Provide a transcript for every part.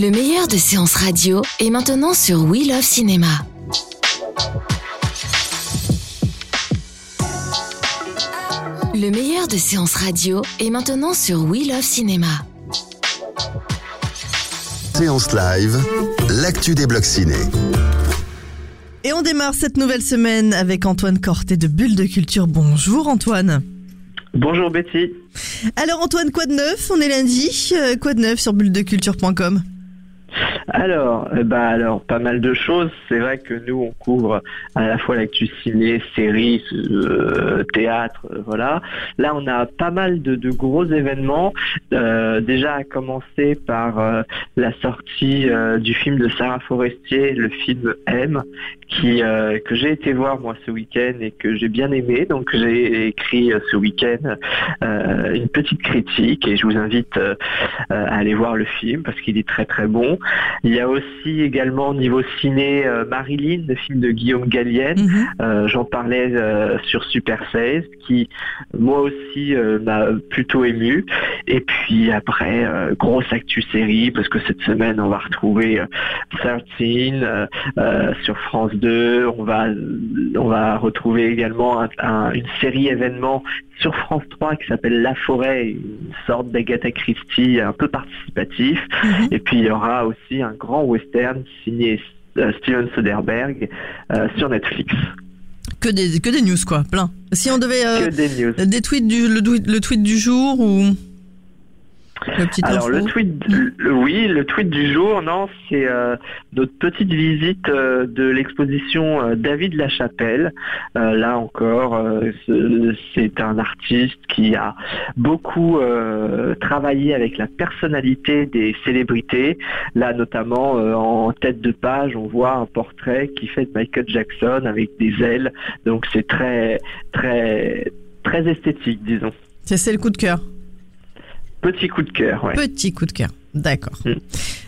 Le meilleur de séances radio est maintenant sur We Love Cinéma. Le meilleur de séances radio est maintenant sur We Love Cinéma. Séance live, l'actu des blocs ciné. Et on démarre cette nouvelle semaine avec Antoine Corté de Bulle de Culture. Bonjour Antoine. Bonjour Betty. Alors Antoine, quoi de neuf? On est lundi. Euh, quoi de neuf sur bulledeculture.com Alors, euh, bah alors, pas mal de choses. C'est vrai que nous, on couvre à la fois l'actu ciné, séries, euh, théâtre, euh, voilà. Là, on a pas mal de, gros événements. Euh, déjà, à commencer par la sortie du film de Sarah Forestier, le film M, que j'ai été voir moi ce week-end et que j'ai bien aimé. Donc, j'ai écrit ce week-end une petite critique et je vous invite à aller voir le film parce qu'il est très très bon. Il y a aussi également au niveau ciné euh, Marilyn, le film de Guillaume Gallienne. Mhm. Euh, J'en parlais euh, sur Super 16, qui moi aussi m'a plutôt ému. Et puis après, grosse actu série, parce que cette semaine on va retrouver euh, 13 euh, euh, sur France 2. On va on va retrouver également un- un- une série événement sur France 3 qui s'appelle La Forêt, une sorte d'Agatha Christie un peu participatif. Mhm. Et puis il y aura aussi un grand western signé euh, Steven Soderbergh euh, sur Netflix. Que des, que des news quoi, plein. Si on devait... euh, Que des news. des tweets du, le, le tweet du jour ou... Le Alors info le tweet, le- oui, le tweet du jour, non, c'est euh, notre petite visite euh, de l'exposition euh, David Lachapelle. Euh, là encore, ce- c'est un artiste qui a beaucoup travaillé avec la personnalité des célébrités. Là, notamment en tête de page, on voit un portrait qui fait de Michael Jackson avec des ailes. Donc c'est très, très, très esthétique, disons. C'est le coup de cœur. Petit coup de cœur, ouais. Petit coup de cœur. D'accord. Mm.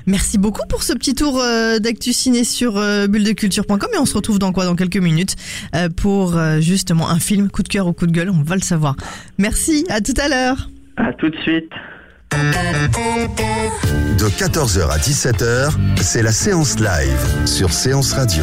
Merci beaucoup pour ce petit tour euh, d'actu ciné sur euh, bulledeculture.com et on se retrouve dans quoi? Dans quelques minutes euh, pour euh, justement un film coup de cœur ou coup de gueule, on va le savoir. Merci, à tout à l'heure. À tout de suite. De 14h à 17h, c'est la séance live sur Séance Radio.